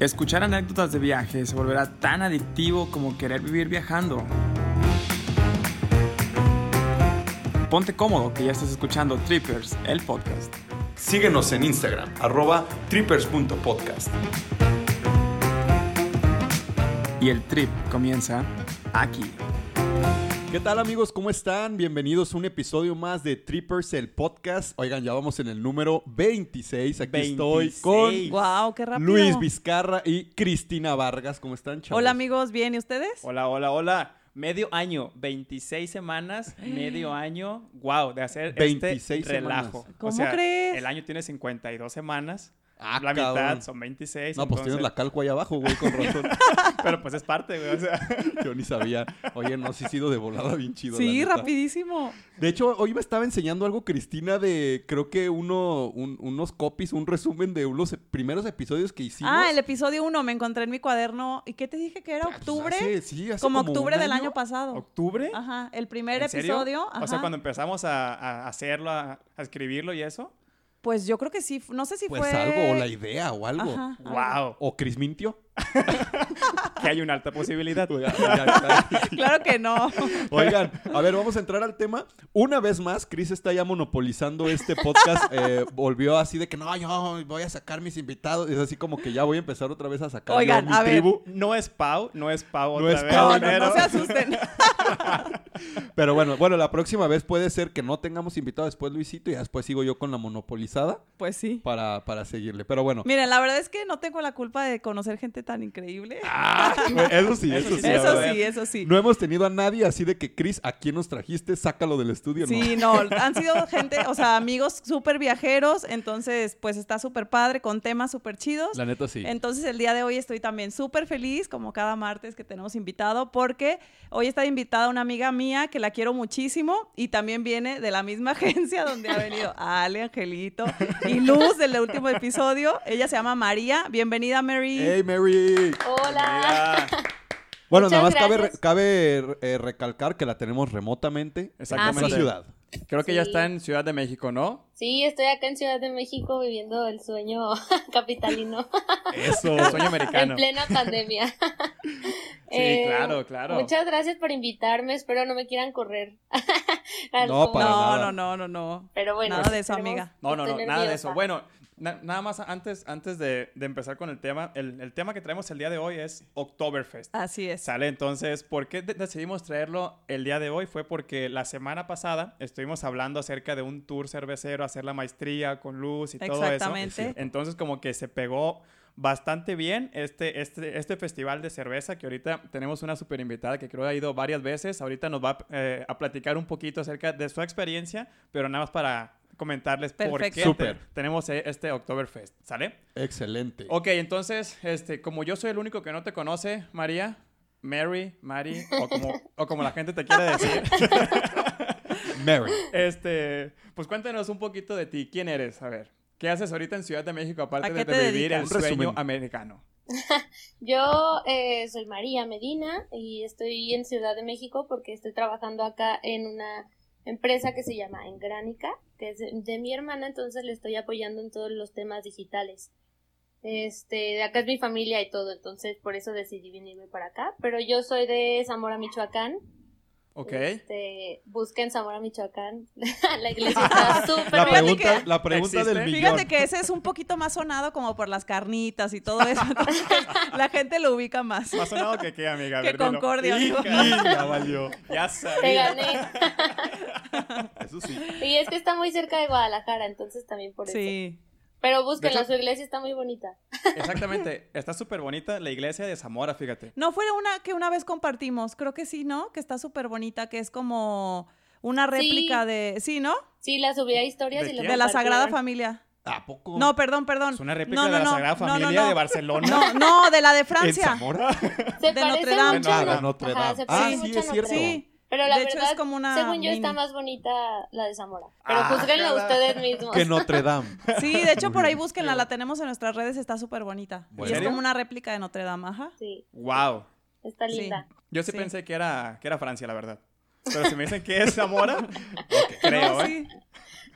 Escuchar anécdotas de viaje se volverá tan adictivo como querer vivir viajando. Ponte cómodo que ya estás escuchando Trippers, el podcast. Síguenos en Instagram, arroba trippers.podcast. Y el trip comienza aquí. ¿Qué tal amigos? ¿Cómo están? Bienvenidos a un episodio más de Trippers, el podcast. Oigan, ya vamos en el número 26. Aquí estoy con Wow, qué rápido. Luis Vizcarra y Cristina Vargas. ¿Cómo están, chavos? Hola amigos, ¿bien y ustedes? Hola, hola, hola. Medio año, 26 semanas, medio año, wow, de hacer 26 este relajo. semanas. ¿Cómo o sea, crees? El año tiene 52 semanas, Ah, la cabrón. mitad son 26. No, pues tienes la calco ahí abajo, güey, con razón. Pero pues es parte, güey, o sea. Yo ni sabía. Oye, no, sí he sido de volada bien chido. sí, rapidísimo. De hecho, hoy me estaba enseñando algo Cristina de, creo que uno, un- unos copies, un resumen de unos primeros episodios que hicimos. Ah, el episodio 1 me encontré en mi cuaderno. ¿Y qué te dije que era? Ah, pues, ¿Octubre? hace- sí, hace como como octubre un del año. pasado. ¿Octubre? Ajá, el primer ¿En serio? episodio. O sea, cuando empezamos a, a hacerlo, a, a escribirlo y eso. Pues yo creo que sí, no sé si Pues fue... algo, o la idea, o algo. Ajá, algo. ¡Wow! O Cris mintió. Que hay una alta posibilidad. Ya, ya está. Claro que no. Oigan, a ver, vamos a entrar al tema. Una vez más, Chris está ya monopolizando este podcast. Eh, volvió así de que no, yo voy a sacar mis invitados. Es así como que ya voy a empezar otra vez a sacar yo Oigan, mi a ver. tribu. No es Pau, no es Pau No otra es vez. Pau, No, no, se asusten. Pero bueno, bueno, la próxima vez puede ser que no tengamos invitado después Luisito y después sigo yo con la monopolizada Pues sí. para, para seguirle. Pero bueno, Miren, la verdad es que no tengo la culpa de conocer gente tan increíble. eso sí, eso sí. eso sí, eso sí. No hemos tenido a nadie así de que, Chris, ¿a quién nos trajiste? Sácalo del estudio. no. Sí, no, han sido gente, o sea, amigos súper viajeros, entonces pues está súper padre, con temas súper chidos. La neta sí. Entonces el día de hoy estoy también súper feliz, como cada martes que tenemos invitado, porque hoy está invitada una amiga mía que la quiero muchísimo y también viene de la misma agencia donde ha venido Ale, Angelito y Luz del último episodio. Ella se llama María. Bienvenida, Mary. ¡Hey, Mary! Hola. Mira, Bueno, Muchas nada más cabe, re- gracias. cabe eh, recalcar que la tenemos remotamente en Exactamente. otra ciudad. Creo que ya está en Ciudad de México, ¿no? Sí, estoy acá en Ciudad de México viviendo el sueño capitalino Eso. El sueño en americano. plena pandemia. Sí, claro, claro. Muchas gracias por invitarme. Espero no me quieran correr. No, para no, nada. no, no, no, no. Pero bueno. Nada de eso, amiga. No, no, no, nada de eso. Bueno, na- nada más antes, antes de, de empezar con el tema, el, el tema que traemos el día de hoy es Oktoberfest. Así es. Sale entonces, ¿por qué de- decidimos traerlo el día de hoy? Fue porque la semana pasada estuvimos hablando acerca de un tour cervecero, hacer la maestría con luz y todo eso. Exactamente. Entonces como que se pegó bastante bien este, este, este festival de cerveza que ahorita tenemos una super invitada que creo ha ido varias veces. Ahorita nos va eh, a platicar un poquito acerca de su experiencia, pero nada más para comentarles por qué tenemos eh, este Oktoberfest, ¿sale? Excelente. Ok, entonces, este, como yo soy el único que no te conoce, María, Mary, Mari, o como, o como la gente te quiere decir, Mary. este, pues cuéntanos un poquito de ti. ¿Quién eres? A ver, ¿qué haces ahorita en Ciudad de México aparte ¿A de, vivir el sueño resumen. americano? Yo eh, soy María Medina y estoy en Ciudad de México porque estoy trabajando acá en una empresa que se llama Engránica, que es de, de mi hermana, entonces le estoy apoyando en todos los temas digitales. Este, de acá es mi familia y todo, entonces por eso decidí venirme para acá. Pero yo soy de Zamora, Michoacán. Ok. Este, busquen Zamora, Michoacán. la iglesia está súper La Fíjate pregunta, que- la pregunta del millón. Fíjate que ese es un poquito más sonado como por las carnitas y todo eso. La gente lo ubica más. Más sonado que qué, amiga. Que. Concordia. Hija, Ya valió. Ya Te sabía. gané. Eso sí. Y es que está muy cerca de Guadalajara, entonces también por eso. Sí. Pero búsquenla, hecho- su iglesia está muy bonita. Exactamente. Está súper bonita la iglesia de Zamora, fíjate. No fue una que una vez compartimos, creo que sí, ¿no? Que está súper bonita, que es como una réplica de... Sí, ¿no? Sí, la subí a historias ¿De y la? De la. Sagrada Familia. ¿A poco? No, perdón, perdón. Es una réplica No, no, de la no, Sagrada no, no, Familia no. de Barcelona. No, no, de la de ¿En Francia. Zamora? Se de Notre Dame. mucho Ah, Notre Dame. Ah, sí, es cierto. Sí. Pero la de hecho, verdad, es como una según yo, está más bonita la de Zamora. Pero Ah, juzguenla ustedes mismos. Que Notre Dame. Sí, de hecho por ahí búsquenla, la tenemos en nuestras redes, está súper bonita. Bueno. Y es como una réplica de Notre Dame, ajá. Sí, Wow. está Sí. linda. Yo sí, Sí. pensé que era, que era Francia, la verdad. Pero si me dicen que es Zamora, creo, No, ¿eh? sí,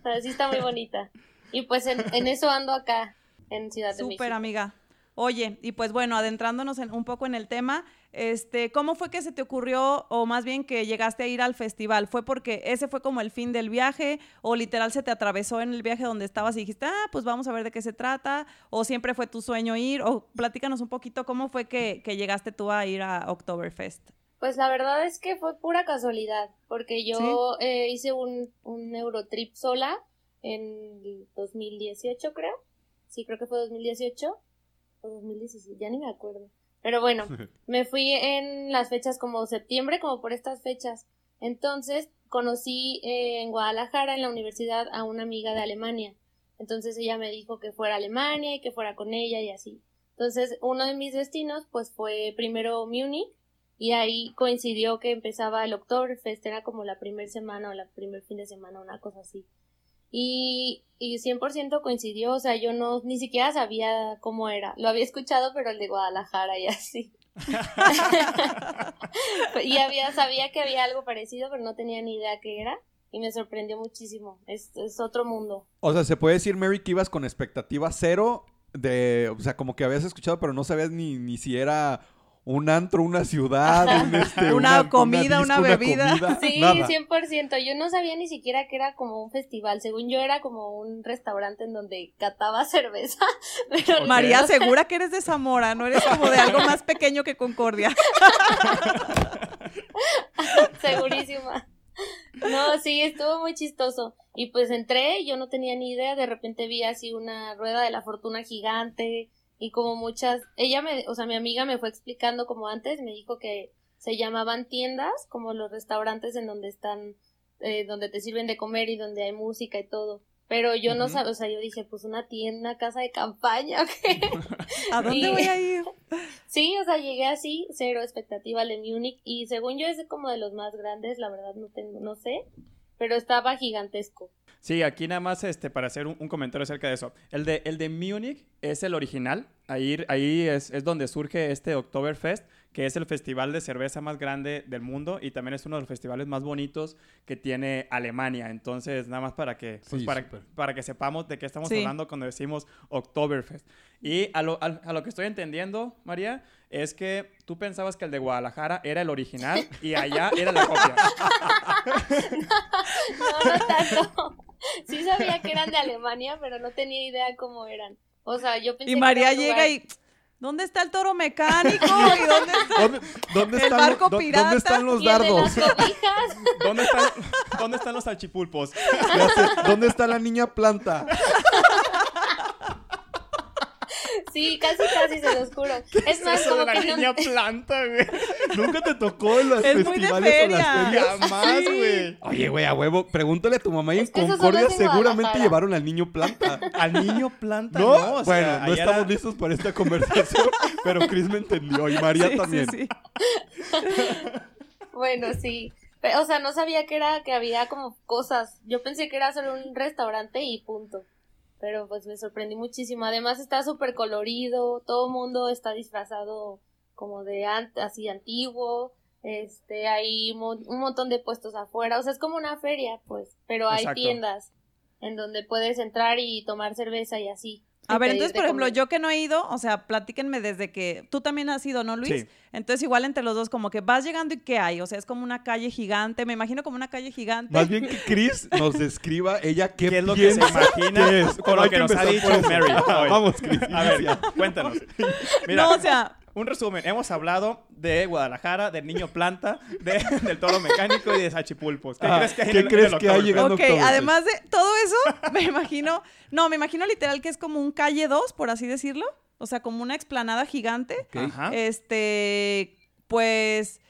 Pero sí está muy bonita. Y pues en, en eso ando acá, en Ciudad de súper México. amiga. Oye, y pues bueno, adentrándonos en- un poco en el tema, este, ¿cómo fue que se te ocurrió, o más bien que llegaste a ir al festival? ¿Fue porque ese fue como el fin del viaje, o literal se te atravesó en el viaje donde estabas y dijiste, ah, pues vamos a ver de qué se trata, o siempre fue tu sueño ir, o platícanos un poquito cómo fue que, que llegaste tú a ir a Oktoberfest? Pues la verdad es que fue pura casualidad, porque yo eh, hice un, un Eurotrip sola en el 2018, creo. Sí, creo que fue 2018 o 2017, ya ni me acuerdo. Pero bueno, me fui en las fechas como septiembre, como por estas fechas. Entonces conocí eh, en Guadalajara, en la universidad, a una amiga de Alemania. Entonces ella me dijo que fuera a Alemania y que fuera con ella y así. Entonces uno de mis destinos pues fue primero Múnich y ahí coincidió que empezaba el Oktoberfest, era como la primer semana o la primer fin de semana, una cosa así. Y, y 100% coincidió, o sea, yo no, ni siquiera sabía cómo era. Lo había escuchado, pero el de Guadalajara y así. y había, sabía que había algo parecido, pero no tenía ni idea qué era. Y me sorprendió muchísimo. Es, es otro mundo. O sea, se puede decir, Mary, que ibas con expectativa cero de, o sea, como que habías escuchado, pero no sabías ni, ni si era un antro, una ciudad, un, este, Una comida, una bebida. comida, Sí, nada. 100%. Yo no sabía ni siquiera que era como un festival. Según yo era como un restaurante en donde cataba cerveza. Pero María, segura que eres de Zamora, no eres como de algo más pequeño que Concordia. Segurísima. No, sí, estuvo muy chistoso. Y pues entré, yo no tenía ni idea, de repente vi así una rueda de la fortuna gigante y como muchas, ella me, o sea, mi amiga me fue explicando como antes, me dijo que se llamaban tiendas, como los restaurantes en donde están, eh, donde te sirven de comer y donde hay música y todo. Pero yo no sabía, o sea, yo dije, pues una tienda, casa de campaña. ¿A dónde Sí. voy a ir? Sí, o sea, llegué así, cero expectativa de Múnich y según yo es como de los más grandes, la verdad no tengo, no sé, pero estaba gigantesco. Sí, aquí nada más este, para hacer un, un comentario acerca de eso. El de, el de Múnich es el original. Ahí, ahí es, es donde surge este Oktoberfest, que es el festival de cerveza más grande del mundo y también es uno de los festivales más bonitos que tiene Alemania. Entonces, nada más para que, pues, Sí, para, para que sepamos de qué estamos Sí. hablando cuando decimos Oktoberfest. Y a lo, a- a lo que estoy entendiendo, María, es que tú pensabas que el de Guadalajara era el original y allá era la copia. No, no tanto. Sí sabía que eran de Alemania, pero no tenía idea cómo eran. O sea, yo pensé Y María llega y ¿dónde está el toro mecánico? ¿Y dónde está? ¿Dónde, dónde El están, barco lo- dó- pirata ¿Dónde están los dardos? ¿Dónde están, ¿Dónde están los salchipulpos? ¿Dónde está la niña planta? Sí, casi, casi se los juro. Es más, Eso como de la que no, niña planta, güey. ¿Nunca te tocó en los Es muy de festivales o las feria. ferias? Jamás, güey. Oye, güey, a huevo, pregúntale a tu mamá y en Concordia seguramente llevaron al niño planta. Al niño planta, ¿No? ¿no? O sea, bueno, no estamos era- listos para esta conversación, pero Chris me entendió y María Sí, sí, también. sí. Bueno, sí. O sea, no sabía que era que había como cosas. Yo pensé que era solo un restaurante y punto. Pero pues me sorprendí muchísimo. Además está súper colorido, todo el mundo está disfrazado como de an- así antiguo. Este, hay mo- un montón de puestos afuera, o sea, es como una feria, pues, pero hay Exacto. tiendas en donde puedes entrar y tomar cerveza y así. A ver, entonces, por ejemplo, comer. yo que no he ido, o sea, platíquenme desde que tú también has ido, ¿no, Luis? Sí. Entonces, igual entre los dos, como que vas llegando y ¿qué hay? O sea, es como una calle gigante, me imagino como una calle gigante. Más bien que Chris nos describa ella qué, ¿Qué es lo que se imagina que es. con lo Hay que nos ha dicho. Mary hoy? Vamos, Chris. A ver, cuéntanos. Mira, no, o sea, un resumen. Hemos hablado de Guadalajara, del niño planta, de- del toro mecánico y de Sachipulpos. ¿Qué Ah, crees que hay ¿qué en crees en el que hay llegando? ok, además de todo eso, me imagino, no, me imagino literal que es como un calle 2, por así decirlo. O sea, como una explanada gigante. Ajá. Este, pues,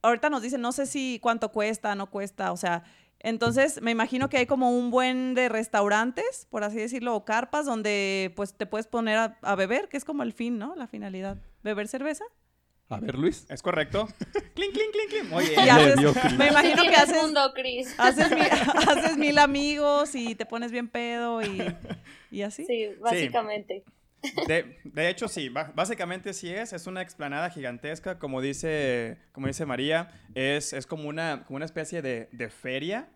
ahorita nos dicen, no sé si cuánto cuesta, no cuesta, o sea, entonces me imagino que hay como un buen de restaurantes, por así decirlo, o carpas donde pues te puedes poner a, a beber, que es como el fin, ¿no? La finalidad. ¿Beber cerveza? A ver, Luis. ¿Es correcto? clink, clink, clink, clink. Oye, Y Le haces- dio me imagino que haces, mundo, Chris. haces, mil, haces mil amigos y te pones bien pedo y, y así. Sí, básicamente. De, de hecho, sí, básicamente sí es, es una explanada gigantesca, como dice, como dice María, es, es como, una, como una especie de, de feria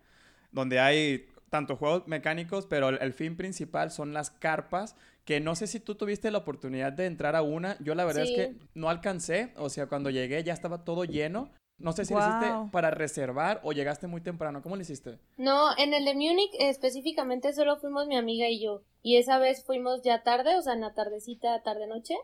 donde hay tanto juegos mecánicos, pero el, el fin principal son las carpas, que no sé si tú tuviste la oportunidad de entrar a una. Yo la verdad Sí. es que no alcancé, o sea, cuando llegué ya estaba todo lleno. No sé si lo hiciste para reservar o llegaste muy temprano. ¿Cómo lo hiciste? No, en el de Múnich específicamente solo fuimos mi amiga y yo. Y esa vez fuimos ya tarde, o sea, en la tardecita, tarde-noche.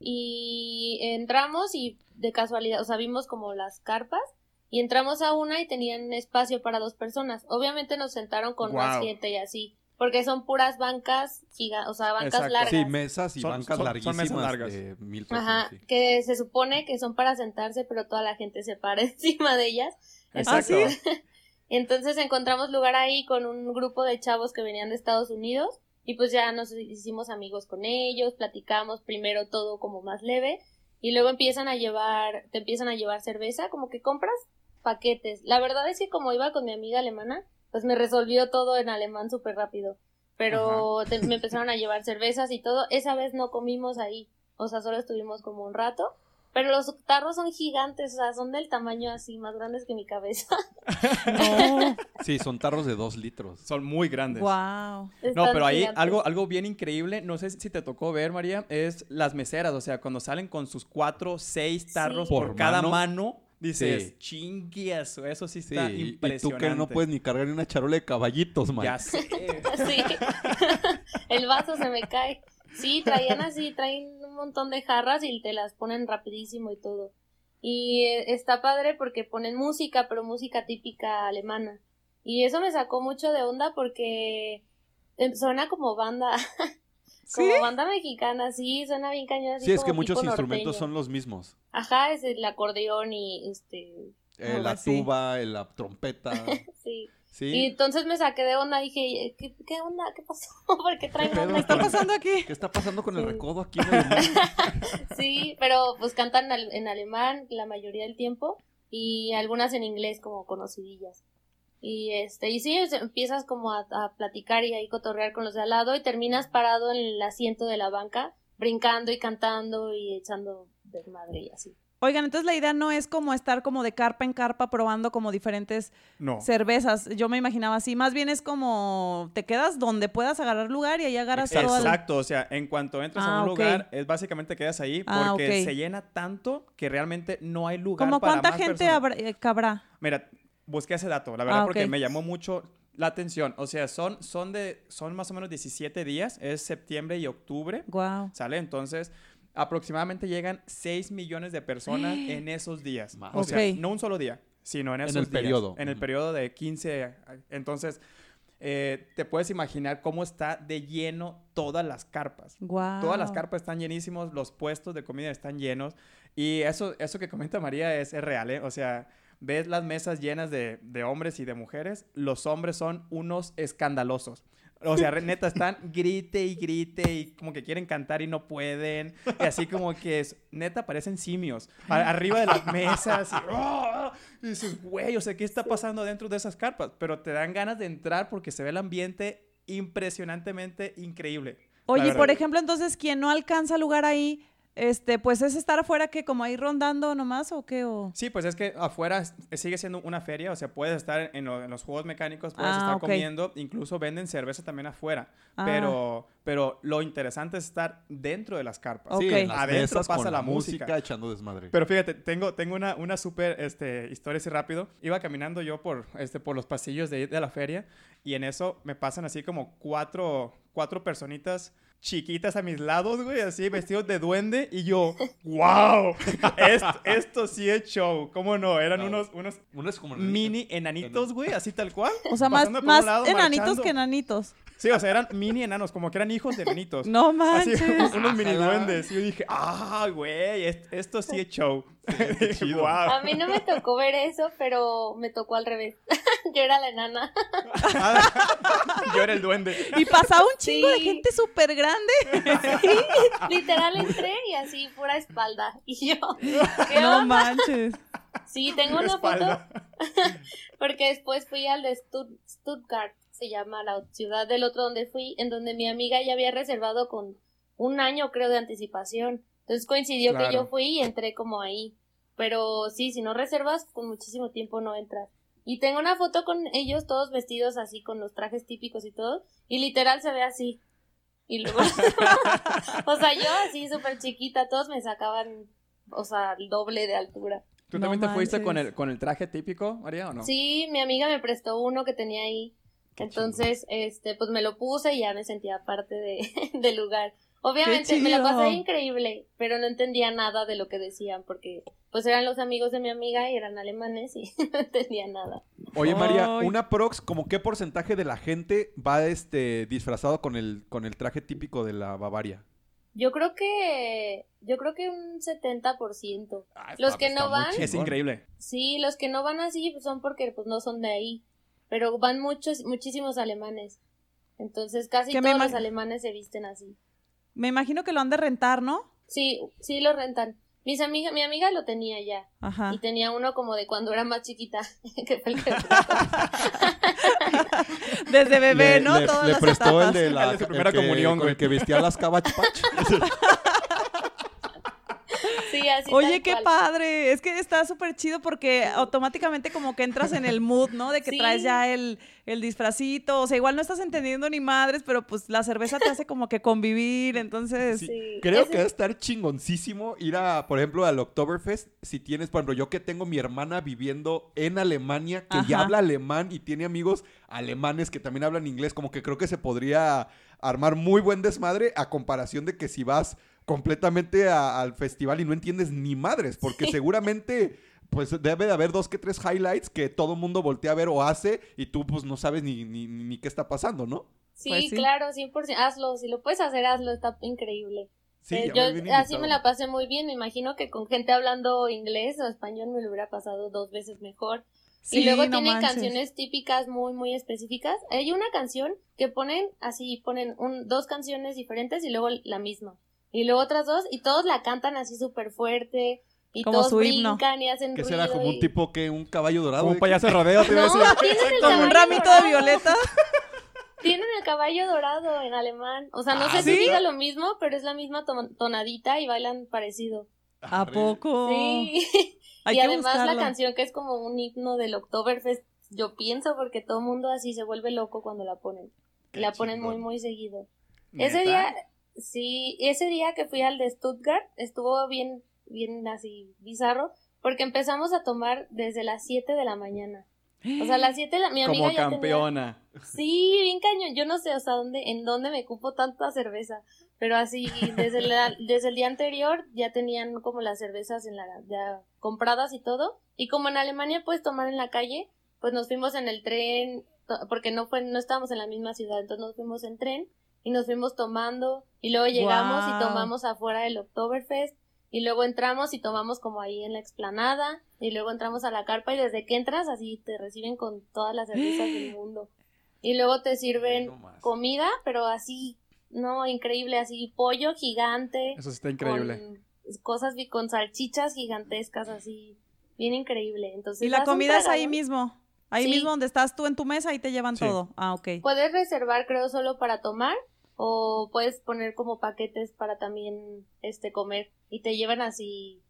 Y entramos y de casualidad, o sea, vimos como las carpas. Y entramos a una y tenían espacio para dos personas. Obviamente nos sentaron con más gente y así. Porque son puras bancas, giga- o sea, bancas Exacto. largas. Sí, mesas y Son- bancas son- son larguísimas mesas largas. de mil personas. Ajá, sí. que se supone que son para sentarse, pero toda la gente se para encima de ellas. Exacto. Entonces encontramos lugar ahí con un grupo de chavos que venían de Estados Unidos y pues ya nos hicimos amigos con ellos, platicamos primero todo como más leve y luego empiezan a llevar, te empiezan a llevar cerveza, como que compras paquetes. La verdad es que como iba con mi amiga alemana, pues me resolvió todo en alemán súper rápido. Pero te- me empezaron a llevar cervezas y todo. Esa vez no comimos ahí, o sea, solo estuvimos como un rato. Pero los tarros son gigantes, o sea, son del tamaño así, más grandes que mi cabeza. No. Sí, son tarros de dos litros. Son muy grandes. wow. No, pero ahí gigantes. algo, algo bien increíble, no sé si te tocó ver, María, es las meseras, o sea, cuando salen con sus cuatro, seis tarros Sí. por, Por cada mano. Dices, Sí. chingues, eso sí Sí, está y, y impresionante. tú que no puedes ni cargar ni una charola de caballitos, man. Ya sé. Sí. El vaso se me cae. Sí, traían así, traen un montón de jarras y te las ponen rapidísimo y todo. Y eh, está padre porque ponen música, pero música típica alemana. Y eso me sacó mucho de onda porque eh, suena como banda, ¿Sí? como banda mexicana, sí, suena bien cañón. Sí, es que muchos instrumentos norteño. son los mismos. Ajá, es el acordeón y este, Eh, la tuba, la trompeta. sí. Y entonces me saqué de onda, dije, ¿qué, qué onda? ¿Qué pasó? ¿Por qué traen ¿Qué pedo? banda ¿Qué está pasando aquí? ¿Qué está pasando con el Sí. recodo aquí en el Sí, pero pues cantan al- en alemán la mayoría del tiempo y algunas en inglés como conocidillas. Y este, y sí, empiezas como a, a platicar y ahí cotorrear con los de al lado y terminas parado en el asiento de la banca, brincando y cantando y echando desmadre y así. Oigan, entonces la idea no es como estar como de carpa en carpa probando como diferentes No. cervezas. Yo me imaginaba así. Más bien es como te quedas donde puedas agarrar lugar y ahí agarras Exacto. todo. el- Exacto, o sea, en cuanto entras Ah, a un ok. lugar, es básicamente quedas ahí Ah, porque se llena tanto que realmente no hay lugar ¿Como para cuánta más gente habrá- eh, cabrá? Mira, busqué ese dato, la verdad, Ah, porque me llamó mucho la atención. O sea, son, son, de, son más o menos 17 días, es septiembre y octubre, Wow. ¿sale? Entonces, aproximadamente llegan 6 millones de personas en esos días. Más. O sea, Ok. no un solo día, sino en En esos el días. periodo. En el periodo de 15. Entonces, eh, te puedes imaginar cómo está de lleno todas las carpas. Wow. Todas las carpas están llenísimos, los puestos de comida están llenos. Y eso, eso que comenta María es, es real, ¿eh? O sea, ves las mesas llenas de, de hombres y de mujeres, los hombres son unos escandalosos. O sea, neta, están grite y grite y como que quieren cantar y no pueden. Y así como que, es, neta, parecen simios. a- arriba de las mesas. Y, ¡oh! y dices, güey, o sea, ¿qué está pasando dentro de esas carpas? Pero te dan ganas de entrar porque se ve el ambiente impresionantemente increíble. Oye, por ejemplo, entonces, quien no alcanza lugar ahí, este, pues es estar afuera que como ahí rondando nomás o qué o... Sí, pues es que afuera sigue siendo una feria, o sea, puedes estar en, lo- en los juegos mecánicos, puedes Ah, estar ok. comiendo, incluso venden cerveza también afuera, Ah. pero, pero lo interesante es estar dentro de las carpas. Sí, en las Adentro pasa con la música. echando desmadre. Pero fíjate, tengo, tengo una, una súper este, historia así rápido. Iba caminando yo por, este, por los pasillos de, de la feria y en eso me pasan así como cuatro, cuatro personitas chiquitas a mis lados, güey, así vestidos de duende y yo, wow, esto, esto sí es show, ¿cómo no? Eran unos, unos Uno es como mini enanitos, güey, así tal cual. O sea, más, más lado, enanitos marchando. que enanitos. Sí, o sea, eran mini enanos, como que eran hijos de enanitos. No Así, manches. unos mini duendes. Y yo dije, ah, güey, est- esto sí es show. chido. Wow. A mí no me tocó ver eso, pero me tocó al revés. Yo era la enana. Yo era el duende. Y pasaba un chingo de Sí. gente súper grande. Literal entré y así pura espalda. Y yo, ¿qué No onda? manches. Sí, tengo una foto. porque después fui al de Stuttgart, se llama la ciudad del otro donde fui, en donde mi amiga ya había reservado con un año creo de anticipación. Entonces coincidió Claro. que yo fui y entré como ahí. Pero sí, si no reservas, con muchísimo tiempo no entras. Y tengo una foto con ellos todos vestidos así, con los trajes típicos y todo. Y literal se ve así. Y luego, o sea, yo así súper chiquita, todos me sacaban, o sea, el doble de altura. ¿Tú No también te fuiste con el, con el traje típico, María, o no? Sí, mi amiga me prestó uno que tenía ahí. Entonces, este, pues me lo puse y ya me sentía parte de, del lugar. Obviamente me la pasé increíble, pero no entendía nada de lo que decían porque pues eran los amigos de mi amiga y eran alemanes y no entendía nada. Oye, María, Ay. una prox, ¿como qué porcentaje de la gente va este disfrazado con el, con el traje típico de la Bavaria? Yo creo que yo creo que un 70%. Ah, Los que no van- Es increíble. Sí, los que no van así pues, son porque pues no son de ahí, pero van muchos muchísimos alemanes. Entonces casi todos los alemanes se visten así. Me imagino que lo han de rentar, ¿no? Sí, sí lo rentan. Mis amigas, mi amiga lo tenía ya. Ajá. Y tenía uno como de cuando era más chiquita. que fue el que- Desde bebé, Le- ¿no? Le, Todas le las prestó el etapas. de la El de su primera el que- comunión, con güey. el que vestía las Cabbage Patch. sí, así Oye, qué cual. padre. Es que está súper chido porque automáticamente como que entras en el mood, ¿no? De que Sí. traes ya el, el disfracito. O sea, igual no estás entendiendo ni madres, pero pues la cerveza te hace como que convivir. Entonces, Sí. Sí. Creo Ese- que debe estar chingoncísimo ir a, por ejemplo, al Oktoberfest. Si tienes, por ejemplo, yo que tengo mi hermana viviendo en Alemania, que ya habla alemán y tiene amigos alemanes que también hablan inglés, como que creo que se podría armar muy buen desmadre a comparación de que si vas completamente a- al festival y no entiendes ni madres, porque seguramente pues debe de haber dos que tres highlights que todo mundo voltea a ver o hace y tú pues no sabes ni, ni, ni qué está pasando, ¿no? Sí, Pues sí. claro, 100%. Hazlo, si lo puedes hacer, hazlo, está increíble. Sí, Eh, ya yo me así me la pasé muy bien. Me imagino que con gente hablando inglés o español me lo hubiera pasado dos veces mejor. sí, y luego no tienen manches. canciones típicas muy, muy específicas. Hay una canción que ponen así, ponen un, dos canciones diferentes y luego la misma. Y luego otras dos y todos la cantan así súper fuerte. Y Como todos su himno. brincan y hacen Que ruido. será como y- un tipo que un caballo dorado. Como un ¿de payaso de rodeo, te iba a No, decir. tienen el Como un caballo ramito de dorado. violeta. Tienen el caballo dorado en alemán. O sea, no Ah, sé ¿sí? si diga lo mismo, pero es la misma ton- tonadita y bailan parecido. ¿A Arre. poco? Sí. Hay y que además la canción que es como un himno del Oktoberfest, yo pienso porque todo el mundo así se vuelve loco cuando la ponen. Qué la ponen muy, chingón. muy seguido. ¿Neta? Ese día, sí, ese día que fui al de Stuttgart estuvo bien, bien así bizarro, porque empezamos a tomar desde las 7 de la mañana. O sea, a las 7 de la, mi amiga Como ya tenía- campeona. Sí, bien cañón. Yo no sé, o sea, dónde, en dónde me cupo tanta cerveza. Pero así, desde, la- desde el día anterior ya tenían como las cervezas en la, ya compradas y todo. Y como en Alemania puedes tomar en la calle, pues nos fuimos en el tren, porque no fue, no estábamos en la misma ciudad, entonces nos fuimos en tren y nos fuimos tomando. Y luego llegamos y tomamos afuera del Oktoberfest. Y luego entramos y tomamos como ahí en la explanada. Y luego entramos a la carpa y desde que entras así te reciben con todas las cervezas del mundo. Y luego te sirven no comida, pero así, no, increíble, así pollo gigante. Eso sí está increíble. Con cosas con salchichas gigantescas así, bien increíble. Entonces, Y la comida es ahí mismo. Ahí Sí. mismo donde estás tú en tu mesa, ahí te llevan Sí. todo. Ah, ok. Puedes reservar, creo, solo para tomar o puedes poner como paquetes para también este comer y te llevan así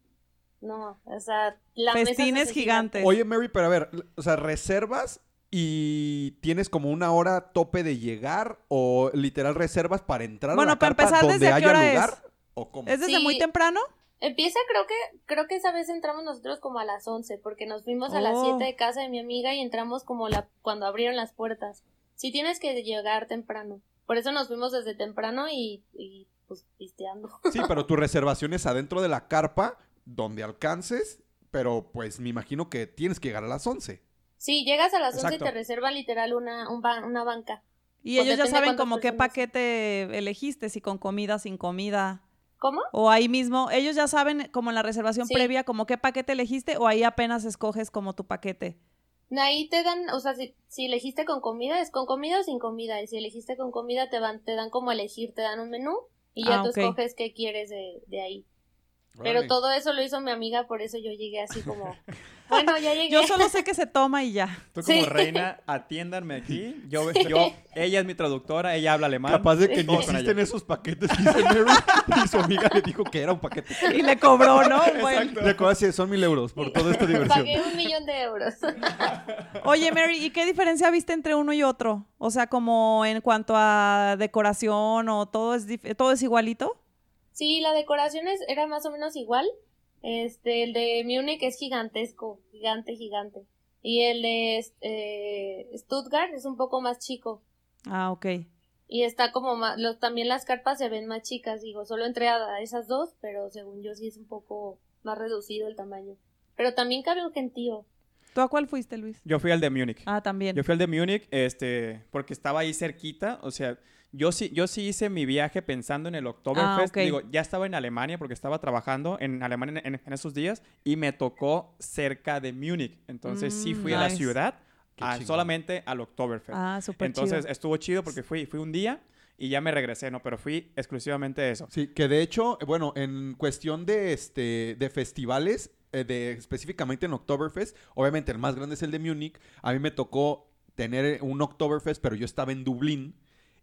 no, o sea, la Festines gigantes. Oye, Mary, pero a ver, o sea, ¿reservas y tienes como una hora tope de llegar o literal reservas para entrar Bueno, a la para carpa empezar, donde ¿desde qué haya hora es? lugar? ¿O cómo? ¿Es desde Sí. muy temprano? Empieza, creo que, creo que esa vez entramos nosotros como a las 11, porque nos fuimos a las Oh. 7 de casa de mi amiga y entramos como la, cuando abrieron las puertas. Sí tienes que llegar temprano. Por eso nos fuimos desde temprano y, y pues pisteando. Sí, pero tu reservación es adentro de la carpa donde alcances, pero pues me imagino que tienes que llegar a las 11. Sí, llegas a las 11 Exacto. y te reservan literal una, un ba- una banca. Y Pues ellos ya saben como qué paquete elegiste, si con comida, sin comida. ¿Cómo? O ahí mismo, ellos ya saben como en la reservación Sí. previa como qué paquete elegiste o ahí apenas escoges como tu paquete. Ahí te dan, o sea, si, si elegiste con comida, es con comida o sin comida. Y si elegiste con comida, te van, te dan como elegir, te dan un menú y ya Ah, tú escoges qué quieres de, de ahí. Pero todo eso lo hizo mi amiga, por eso yo llegué así como, bueno, ya llegué. Yo solo sé que se toma y ya. Tú como Sí. reina, atiéndanme aquí. Yo, yo, ella es mi traductora, ella habla alemán. Capaz de que con existen esos paquetes que dice Mary y su amiga le dijo que era un paquete. Y le cobró, ¿no? Bueno. Le de decir, son mil euros por toda esta diversión. Pagué un millón de euros. Oye, Mary, ¿y qué diferencia viste entre uno y otro? O sea, como en cuanto a decoración o todo es, todo es igualito. Sí, la decoración es- era más o menos igual. Este, el de Múnich es gigantesco, gigante, gigante. Y el de eh, Stuttgart es un poco más chico. Ah, ok. Y está como más, los, también las carpas se ven más chicas, digo, solo entré a, esas dos, pero según yo sí es un poco más reducido el tamaño. Pero también cabe un gentío. ¿Tú a cuál fuiste, Luis? Yo fui al de Múnich. Ah, también. Yo fui al de Múnich, este, porque estaba ahí cerquita, o sea, yo sí, yo sí hice mi viaje pensando en el Oktoberfest. Ah, ok. Digo, ya estaba en Alemania porque estaba trabajando en Alemania en, en- esos días y me tocó cerca de Múnich. Entonces sí Mm, fui a la nice. ciudad a- solamente al Oktoberfest. Ah, súper Entonces chido. estuvo chido porque fui, fui un día y ya me regresé, ¿no? Pero fui exclusivamente a eso. Sí, que de hecho, bueno, en cuestión de este de festivales, eh, de específicamente en Oktoberfest, obviamente el más grande es el de Múnich. A mí me tocó tener un Oktoberfest, pero yo estaba en Dublín.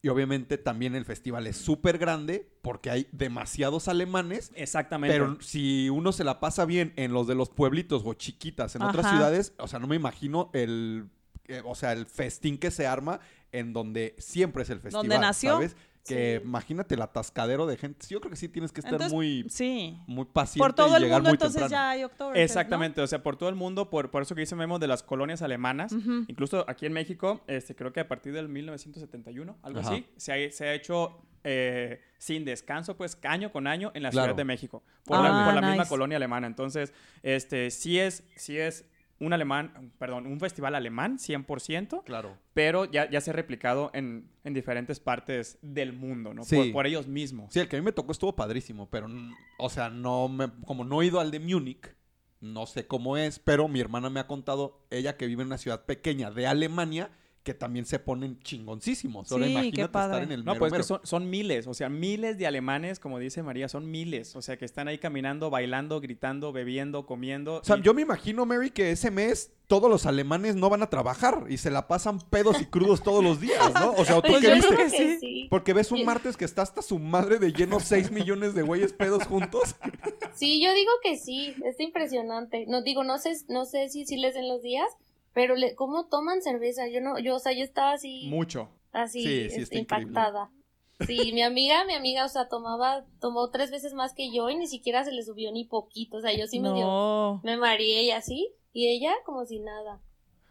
Y obviamente también el festival es súper grande porque hay demasiados alemanes. Exactamente. Pero si uno se la pasa bien en los de los pueblitos o chiquitas en otras ciudades, o sea, no me imagino el, eh, o sea, el festín que se arma en donde siempre es el festival. Donde nació. ¿sabes? Que Sí. imagínate el atascadero de gente. Sí, yo creo que sí tienes que estar Entonces, muy, Sí. muy paciente Por todo y el llegar mundo muy entonces temprano. ya hay Oktoberfest, Exactamente, o sea, por todo el mundo, por, por eso que dice Memo de las colonias alemanas, incluso aquí en México, este, creo que a partir del 1971, algo Ajá. así, se ha, se ha hecho eh, sin descanso, pues año con año en la Claro. Ciudad de México, por Ah, la, por la misma colonia alemana. Entonces, este, sí es, sí es un alemán, perdón, un festival alemán, 100%, Claro. pero ya, ya se ha replicado en, en diferentes partes del mundo, ¿no? Sí. Por, por ellos mismos. Sí, el que a mí me tocó estuvo padrísimo, pero, o sea, no me, como no he ido al de Múnich, no sé cómo es, pero mi hermana me ha contado, ella que vive en una ciudad pequeña de Alemania, que también se ponen chingoncísimos. Ahora Sí, qué imagínate padre. estar en el No, mero, pues es que son, son miles, o sea, miles de alemanes, como dice María, son miles, o sea, que están ahí caminando, bailando, gritando, bebiendo, comiendo. O sea, y- yo me imagino, Mary, que ese mes todos los alemanes no van a trabajar y se la pasan pedos y crudos todos los días, ¿no? O sea, ¿o ¿tú Pues qué viste? que sí. sí. Porque ves un Sí. martes que está hasta su madre de lleno 6 millones de güeyes pedos juntos. Sí, yo digo que sí, es impresionante. No digo, no sé, no sé si sí les den los días, pero le, cómo toman cerveza. Yo no, yo, o sea, yo estaba así, Mucho. así, Sí, sí, este, increíble. impactada. Sí, mi amiga, mi amiga, o sea, tomaba, tomó tres veces más que yo y ni siquiera se le subió ni poquito. O sea, yo sí me dio, no. me mareé y así, y ella como si nada.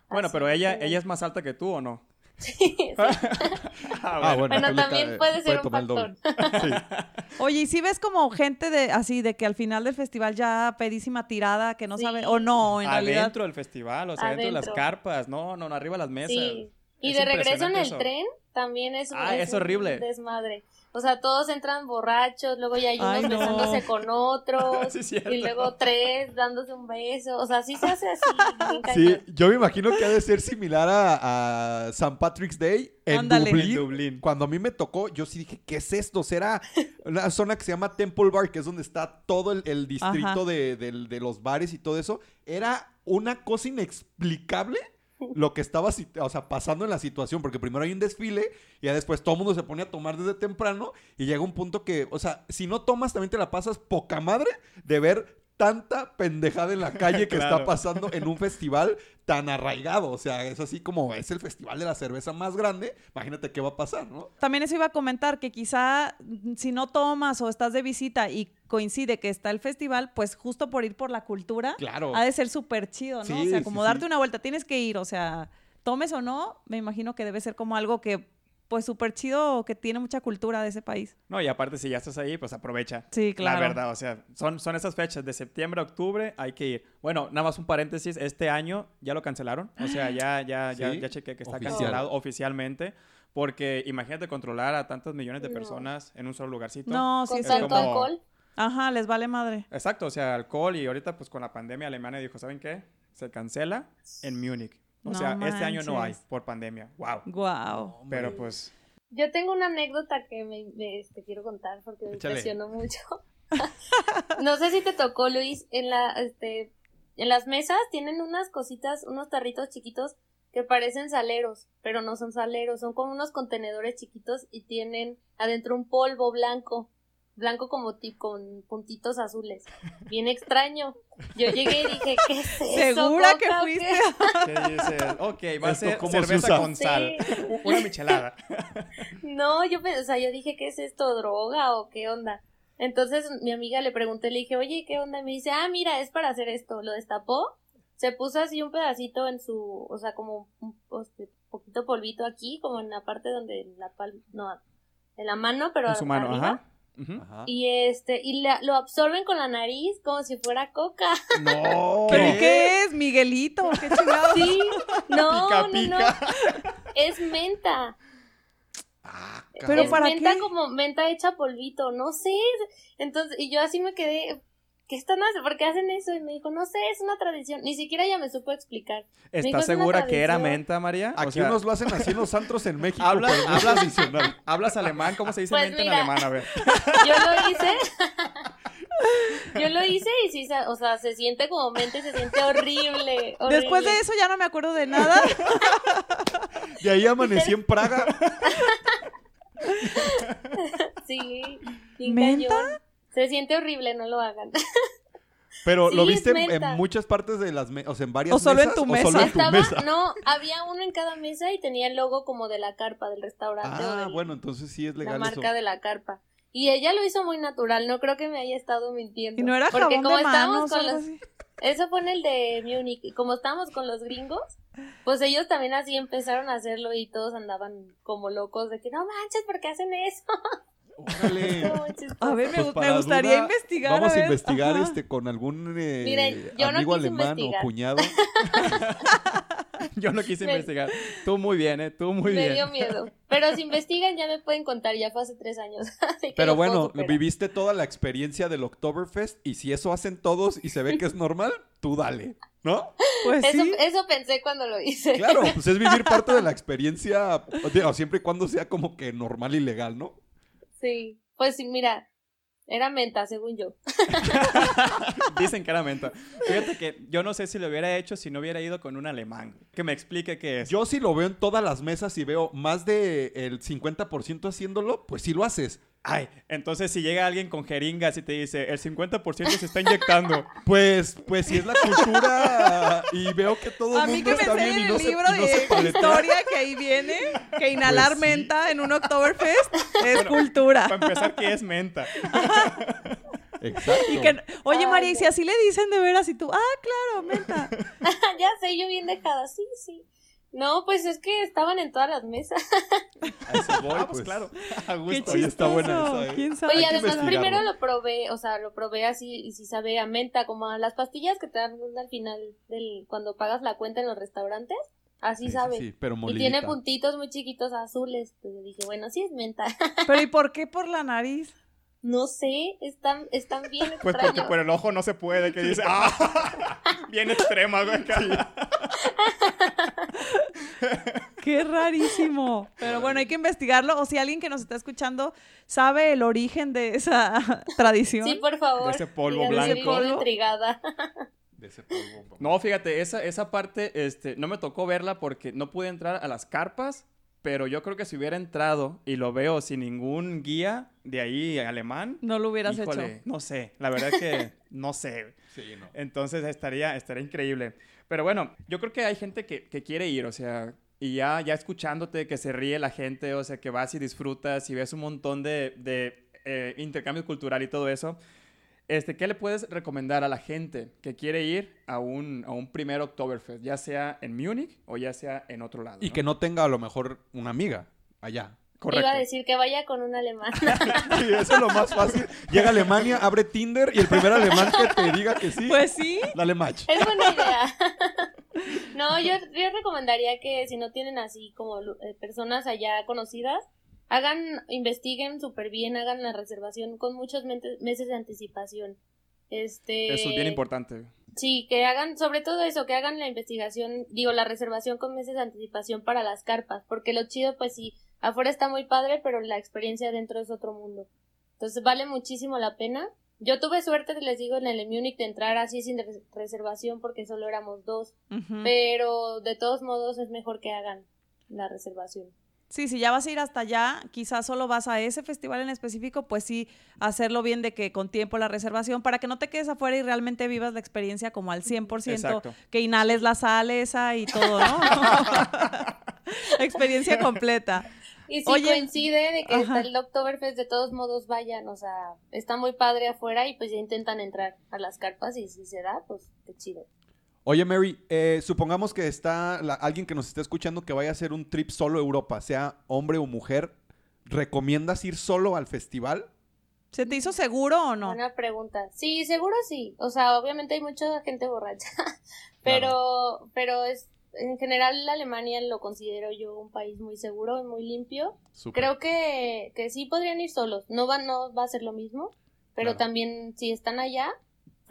Bueno, Así, pero ella, ella es más alta que tú, ¿o no? Sí, sí. Ah, bueno, Bueno, tú le también puede ser un doble. Oye, ¿y si ves como gente de así de que al final del festival ya pedísima tirada que no Sí. sabe o no, en realidad? Adentro del festival, o sea, adentro de las carpas, no, no, no, arriba de las mesas. Sí. Y Es de regreso en el eso. tren también es, Ah, es horrible. un desmadre. O sea, todos entran borrachos, luego ya hay unos Ay, no. besándose con otros, Sí, y luego tres dándose un beso. O sea, sí se hace así. Sí, yo me imagino que ha de ser similar a, a St. Patrick's Day en. Dublín. En Dublín. Cuando a mí me tocó, yo sí dije, ¿qué es esto? Será una zona que se llama Temple Bar, que es donde está todo el, el distrito de los bares y todo eso. Era una cosa inexplicable lo que estaba o sea, pasando en la situación, porque primero hay un desfile y ya después todo el mundo se pone a tomar desde temprano y llega un punto que, o sea, si no tomas también te la pasas poca madre de ver tanta pendejada en la calle que está pasando en un festival tan arraigado, o sea, es así como es el festival de la cerveza más grande, imagínate qué va a pasar, ¿no? También eso iba a comentar, que quizá si no tomas o estás de visita y coincide que está el festival, pues justo por ir por la cultura, Claro. ha de ser súper chido, ¿no? Sí, o sea, como sí. darte una vuelta, tienes que ir, o sea, tomes o no, me imagino que debe ser como algo que, pues súper chido, que tiene mucha cultura de ese país. No, y aparte, si ya estás ahí, pues aprovecha. Sí, claro. La verdad, o sea, son, son esas fechas de septiembre a octubre, hay que ir. Bueno, nada más un paréntesis, este año ya lo cancelaron. O sea, ya, ya, ya, ¿Sí? ya chequé que está Oficial. cancelado oficialmente. Porque imagínate controlar a tantos millones de No. personas en un solo lugarcito. No, sí, Con tanto como- alcohol. Ajá, les vale madre. Exacto, o sea, alcohol y ahorita pues con la pandemia Alemania dijo, ¿saben qué? Se cancela en Múnich. O No sea, este año no hay por pandemia. Wow. Wow. Pero pues Yo tengo una anécdota que me, me, este, quiero contar porque me Échale. impresionó mucho. no sé si te tocó, Luis, en la, este, en las mesas tienen unas cositas, unos tarritos chiquitos que parecen saleros, pero no son saleros, son como unos contenedores chiquitos y tienen adentro un polvo blanco, blanco como tipo con puntitos azules. Bien extraño. Yo llegué y dije, ¿qué es eso? ¿Segura que fuiste? qué?" ¿Qué dices? Ok, va a ¿Esto ser cerveza con sal. Sí. Una michelada. No, yo, o sea, yo dije, ¿qué es esto? ¿Droga o qué onda? Entonces mi amiga le pregunté, le dije, oye, ¿qué onda? Y me dice, ah, mira, es para hacer esto. Lo destapó, se puso así un pedacito en su, o sea, como un este, poquito polvito aquí, como en la parte donde la palma, no, en la mano, pero En su mano, arriba. ajá. Y este, y la- lo absorben con la nariz como si fuera coca. No. ¿Pero qué es? ¿Miguelito? ¿Qué chingados? Sí, no, Pica, no, no, es menta. Ah, Pero es ¿para menta qué? como menta hecha polvito, no sé. Entonces, y yo así me quedé, ¿qué están haciendo? ¿Por qué hacen eso? Y me dijo, no sé, es una tradición. Ni siquiera ella me supo explicar. dijo, ¿Estás "Es una segura que era tradición". menta, María? O Aquí sea, unos lo hacen así en los antros en México, Habla- pero no es. ¿Hablas alemán? ¿Cómo se dice Pues menta mira. en alemán? A ver. Yo lo hice. yo lo hice y sí, se- o sea, se siente como menta y se siente horrible. horrible. Después de eso ya no me acuerdo de nada. Y ahí amanecí en Praga. Sí, ¿Menta? cañón. Se siente horrible, no lo hagan. Pero Sí, lo viste en, muchas partes de las mesas, o sea, en varias ¿O solo en tu o mesa? solo en tu Estaba, mesa. no, había uno en cada mesa y tenía el logo como de la carpa del restaurante. o Ah, del- bueno, entonces sí es la legal marca eso. de la carpa. Y ella lo hizo muy natural, no creo que me haya estado mintiendo. Y no era Porque jabón como de estábamos manos con los, así. Eso fue en el de Múnich. Y como estábamos con los gringos, pues ellos también así empezaron a hacerlo y todos andaban como locos de que no manches, ¿por qué hacen eso? Órale. A ver, me, Pues me gustaría duda, investigar. Vamos a, ver. investigar Ajá. este con algún eh, Miren, yo no amigo alemán investigar. o cuñado. Yo no quise Me- investigar. Tú muy bien, ¿eh? Tú muy me bien. dio miedo. Pero si investigan ya me pueden contar, ya fue hace tres años. Pero bueno, viviste toda la experiencia del Oktoberfest y si eso hacen todos y se ve que es normal, tú dale, ¿no? Pues Eso, sí. eso pensé cuando lo hice. Claro, pues es vivir parte de la experiencia, digo, siempre y cuando sea como que normal y legal, ¿no? Sí. Pues sí, mira, era menta, según yo. Dicen que era menta. Fíjate que yo no sé si lo hubiera hecho si no hubiera ido con un alemán. Que me explique qué es. Yo si lo veo en todas las mesas y veo más del el 50% haciéndolo, pues sí lo haces. Ay, entonces si llega alguien con jeringas y te dice, el 50% se está inyectando. Pues, pues si es la cultura y veo que todo A el mí mundo que me está bien enseñen y no el se, libro y no se de paletea. historia que ahí viene, que inhalar Pues sí. menta en un Oktoberfest es cultura. Para empezar, ¿qué es menta? Exacto. Y que, oye, María, y si no. así le dicen de veras y tú, ah, claro, menta. ya sé, yo bien dejada, sí, sí. No, pues es que estaban en todas las mesas. A eso voy, Ah, pues pues. claro. A Qué gusto. Oye, chistoso. está buena esa, ¿eh? ¿Quién sabe? Oye, además primero lo probé, o sea, lo probé así y sí sabe a menta, como a las pastillas que te dan al final del cuando pagas la cuenta en los restaurantes, así Sí, sí, sabe. sí, pero y tiene puntitos muy chiquitos azules. Pues yo dije, bueno, sí es menta. Pero ¿y por qué por la nariz? no sé, están, están bien Pues extraños. porque por el ojo no se puede, que dice, ¡ah! Bien extrema, güey. Qué rarísimo. Pero bueno, hay que investigarlo. O si alguien que nos está escuchando sabe el origen de esa tradición. Sí, por favor. De ese polvo blanco. intrigada. De ese polvo. No, fíjate, esa, esa parte este, no me tocó verla porque no pude entrar a las carpas, pero yo creo que si hubiera entrado y lo veo sin ningún guía de ahí alemán, No lo hubieras híjole, hecho. no sé, la verdad es que no sé. Sí, no. Entonces estaría, estaría increíble. Pero bueno, yo creo que hay gente que, que quiere ir, o sea, y ya, ya escuchándote que se ríe la gente, o sea, que vas y disfrutas y ves un montón de, de eh, intercambio cultural y todo eso. Este, ¿Qué le puedes recomendar a la gente que quiere ir a un, a un primer Oktoberfest, ya sea en Múnich o ya sea en otro lado? Y que no tenga a lo mejor una amiga allá. Correcto. Iba a decir que vaya con un alemán. Sí, eso es lo más fácil. Llega a Alemania, abre Tinder y el primer alemán que te diga que sí, Pues sí. dale match. Es buena idea. no, yo, yo recomendaría que si no tienen así como eh, personas allá conocidas, hagan, investiguen súper bien, hagan la reservación con muchos meses de anticipación. Este, Eso es bien importante. Sí, que hagan, sobre todo eso, que hagan la investigación, digo, la reservación con meses de anticipación para las carpas, porque lo chido, pues sí, afuera está muy padre, pero la experiencia dentro es otro mundo. Entonces vale muchísimo la pena Yo tuve suerte, les digo, en el Munich de entrar así sin res- reservación porque solo éramos dos. Pero de todos modos es mejor que hagan la reservación. Sí, si ya vas a ir hasta allá, quizás solo vas a ese festival en específico, pues sí, hacerlo bien de que con tiempo la reservación, para que no te quedes afuera y realmente vivas la experiencia como al 100%, Exacto. que inhales la sal esa y todo, ¿no? experiencia completa. Y si Oye, coincide de que ajá. está el Oktoberfest, de todos modos vayan, o sea, está muy padre afuera y pues ya intentan entrar a las carpas y si se da, pues qué chido. Oye, Mary, eh, supongamos que está la- alguien que nos está escuchando que vaya a hacer un trip solo a Europa, sea hombre o mujer. ¿Recomiendas ir solo al festival? ¿Se te hizo seguro o no? Buena pregunta. Sí, seguro sí. O sea, obviamente hay mucha gente borracha, pero, pero es, en general Alemania lo considero yo un país muy seguro y muy limpio. Creo que, que sí podrían ir solos. No va, no va a ser lo mismo, pero Claro. también si están allá,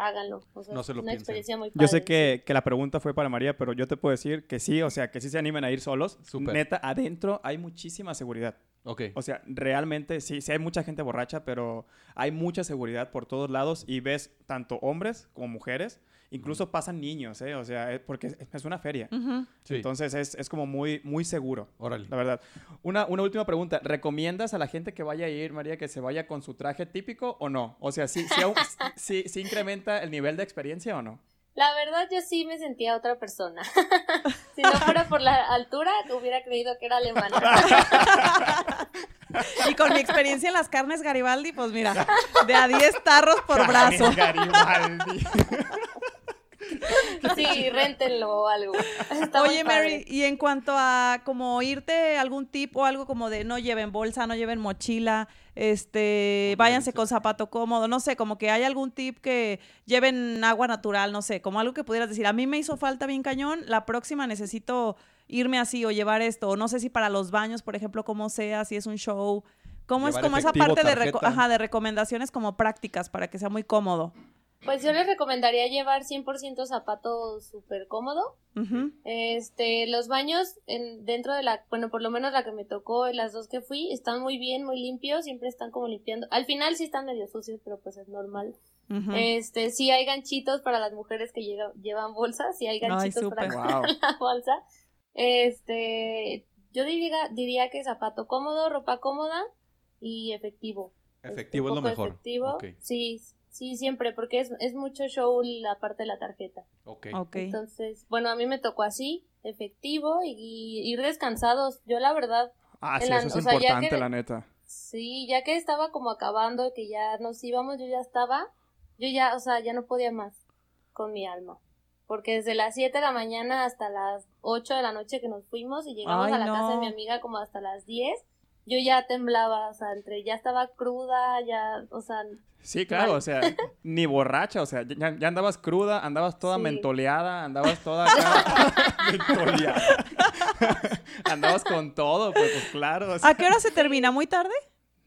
háganlo. O sea, No se lo una piensen. experiencia muy Yo sé que, que la pregunta fue para María, pero yo te puedo decir que sí, o sea, que sí se animen a ir solos. Súper. Neta, adentro hay muchísima seguridad. Ok. O sea, realmente sí, sí hay mucha gente borracha, pero hay mucha seguridad por todos lados y ves tanto hombres como mujeres. Incluso pasan niños, ¿eh? O sea, es- porque es, una feria. Sí. Entonces es, es como muy, muy seguro. Órale. La verdad. Una, una última pregunta. ¿Recomiendas a la gente que vaya a ir, María, que se vaya con su traje típico o no? O sea, ¿sí, sí, aún- sí- sí incrementa el nivel de experiencia o no? La verdad, yo sí me sentía otra persona. si no fuera por la altura, hubiera creído que era alemana. Y con mi experiencia en las carnes Garibaldi, pues mira, de a 10 tarros por brazo. Garibaldi. sí, réntenlo o algo. Está Oye. Mary, y en cuanto a como irte algún tip o algo como de no lleven bolsa, no lleven mochila, este, váyanse con zapato cómodo, no sé, como que hay algún tip que lleven agua natural, no sé, como algo que pudieras decir, a mí me hizo falta bien cañón, la próxima necesito irme así o llevar esto, o no sé si para los baños, por ejemplo, cómo sea, si es un show, cómo es como esa parte de, reco- ajá, de recomendaciones como prácticas para que sea muy cómodo. Pues yo les recomendaría llevar 100% zapato súper cómodo. Este, los baños en, dentro de la, bueno, por lo menos la que me tocó, y las dos que fui, están muy bien, muy limpios, siempre están como limpiando. Al final sí están medio sucios, pero pues es normal. Este, sí hay ganchitos para las mujeres que llega- llevan bolsas, sí hay Ay, ganchitos para súper. Wow. la bolsa. Este, yo diría, diría que zapato cómodo, ropa cómoda y efectivo. Efectivo Este, es lo poco mejor. Efectivo, sí, sí, siempre, porque es, es mucho show la parte de la tarjeta. Ok. Ok. Entonces, bueno, a mí me tocó así, efectivo y, y ir descansados. Yo la verdad, Ah, sí, la- eso es o sea, ya importante, que- la neta. sí, ya que estaba como acabando, que ya nos íbamos, yo ya estaba, yo ya, o sea, ya no podía más con mi alma. Porque desde las 7 de la mañana hasta las 8 de la noche que nos fuimos y llegamos Ay, a la no. casa de mi amiga como hasta las 10, yo ya temblaba, o sea, entre ya estaba cruda, ya, o sea, Sí, claro, Mal. o sea, ni borracha, o sea, ya, ya andabas cruda, andabas toda Sí. mentoleada, andabas toda acá. mentoleada. andabas con todo, pues, pues claro. o sea, ¿A qué hora se termina? ¿Muy tarde?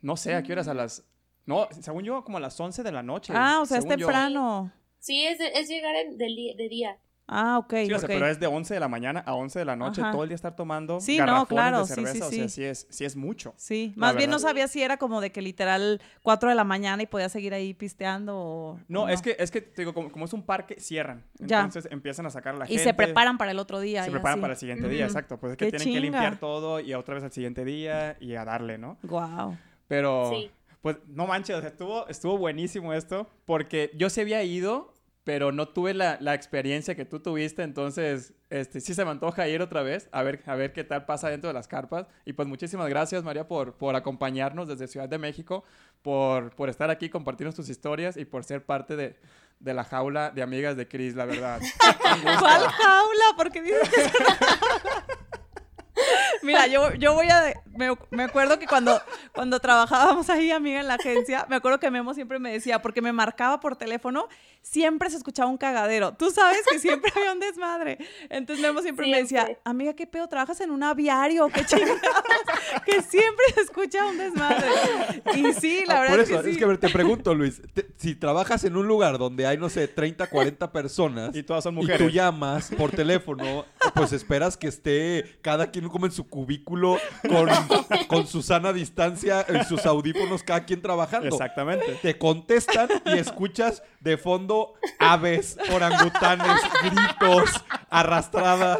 No sé, ¿a qué horas? A las... No, según yo, como a las 11 de la noche. Ah, o sea, es yo. temprano. sí, es, de- es llegar en- de día. Ah, ok, Sí, o sea, ok. pero es de 11 de la mañana a 11 de la noche, Ajá. todo el día estar tomando Sí, no, garrafones claro, de sí, cerveza, sí, o sea, sí. sí es, sí es mucho. Sí, más bien no sabía si era como de que literal 4 de la mañana y podía seguir ahí pisteando o... No, o es que, es que, te digo, como, como es un parque, cierran. Ya. Entonces empiezan a sacar a la Y gente. se preparan para el otro día. Se y preparan así. para el siguiente día, Ujú. exacto. Pues es que Qué tienen que chinga. limpiar todo y otra vez al siguiente día y a darle, ¿no? Guau. Pero, Sí. pues, no manches, o sea, estuvo, estuvo buenísimo esto, porque yo se había ido, pero no tuve la, la experiencia que tú tuviste, entonces, este, sí se me antoja ir otra vez, a ver, a ver qué tal pasa dentro de las carpas. Y pues muchísimas gracias, María, por, por acompañarnos desde Ciudad de México, por, por estar aquí, compartirnos tus historias y por ser parte de, de la jaula de amigas de Cris, la verdad. ¿Cuál jaula? Porque dices que es una jaula. Mira, yo, yo voy a... Me, me acuerdo que cuando, cuando trabajábamos ahí, amiga, en la agencia, me acuerdo que Memo siempre me decía, porque me marcaba por teléfono, siempre se escuchaba un cagadero. Tú sabes que siempre había un desmadre. Entonces Memo siempre, me decía, Siempre. amiga, ¿qué pedo? ¿Trabajas en un aviario? ¿Qué chingados? que siempre se escucha un desmadre. Y sí, la Ah, verdad por es que sí. es que a ver, te pregunto, Luis, te- si trabajas en un lugar donde hay, no sé, 30, 40 personas Y todas son y tú mujeres. llamas por teléfono, pues esperas que esté cada quien como en su cubículo con con su sana distancia en sus audífonos, cada quien trabajando. Exactamente. Te contestan y escuchas de fondo aves, orangutanes, gritos, arrastradas.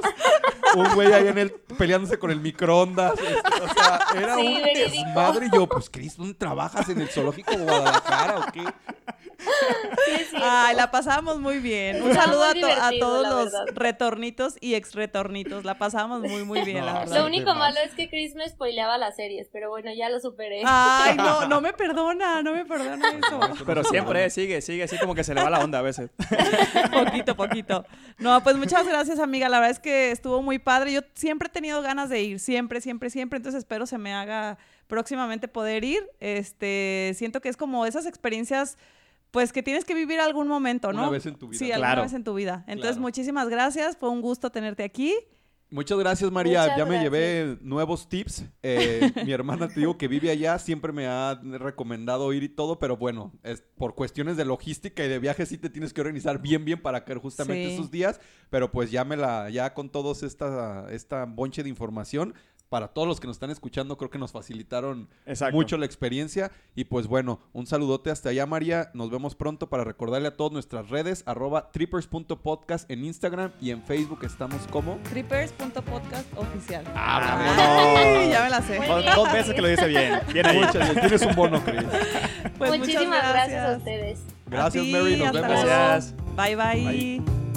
Un güey ahí en el peleándose con el microondas. este, O sea, era Sí, un verídico. desmadre. Y yo, pues, Cris, ¿dónde trabajas? ¿En el zoológico de Guadalajara o qué? Sí. Ay, la pasamos muy bien. Un saludo a, to- todos los verdad. retornitos y ex retornitos. La pasamos muy, muy bien, la verdad. Lo único malo es que Chris me spoileaba las series, pero bueno, ya lo superé. Ay, no, no me perdona, no me perdona eso. Pero siempre sigue, sigue, así como que se le va la onda a veces. poquito, poquito. No, pues muchas gracias, amiga. La verdad es que estuvo muy padre. Yo siempre he tenido ganas de ir, siempre, siempre, siempre. Entonces espero se me haga próximamente poder ir. Este, siento que es como esas experiencias, pues que tienes que vivir algún momento, ¿no? Una vez en tu vida. Sí, alguna Claro. vez en tu vida. Entonces, Claro. muchísimas gracias. Fue un gusto tenerte aquí. Muchas gracias, María. Muchas ya me llevé nuevos tips. Eh, mi hermana, te digo, que vive allá, siempre me ha recomendado ir y todo, pero bueno, es por cuestiones de logística y de viaje sí te tienes que organizar bien, bien para caer justamente Sí. esos días. Pero pues ya me la, ya con todos esta, esta bonche de información, para todos los que nos están escuchando, creo que nos facilitaron Exacto. mucho la experiencia. Y pues bueno, un saludote hasta allá, María. Nos vemos pronto para recordarle a todas nuestras redes, arroba trippers.podcast en Instagram y en Facebook estamos como... Trippers.podcast oficial. Ah, Ay, ya me la sé. Dos, bien. dos veces que lo dice bien. Bien ahí. Muchas gracias. Tienes un bono, Cris. Pues Muchísimas gracias. a ustedes. Gracias, ti, Mary. Nos vemos. Gracias. Bye, bye. Bye.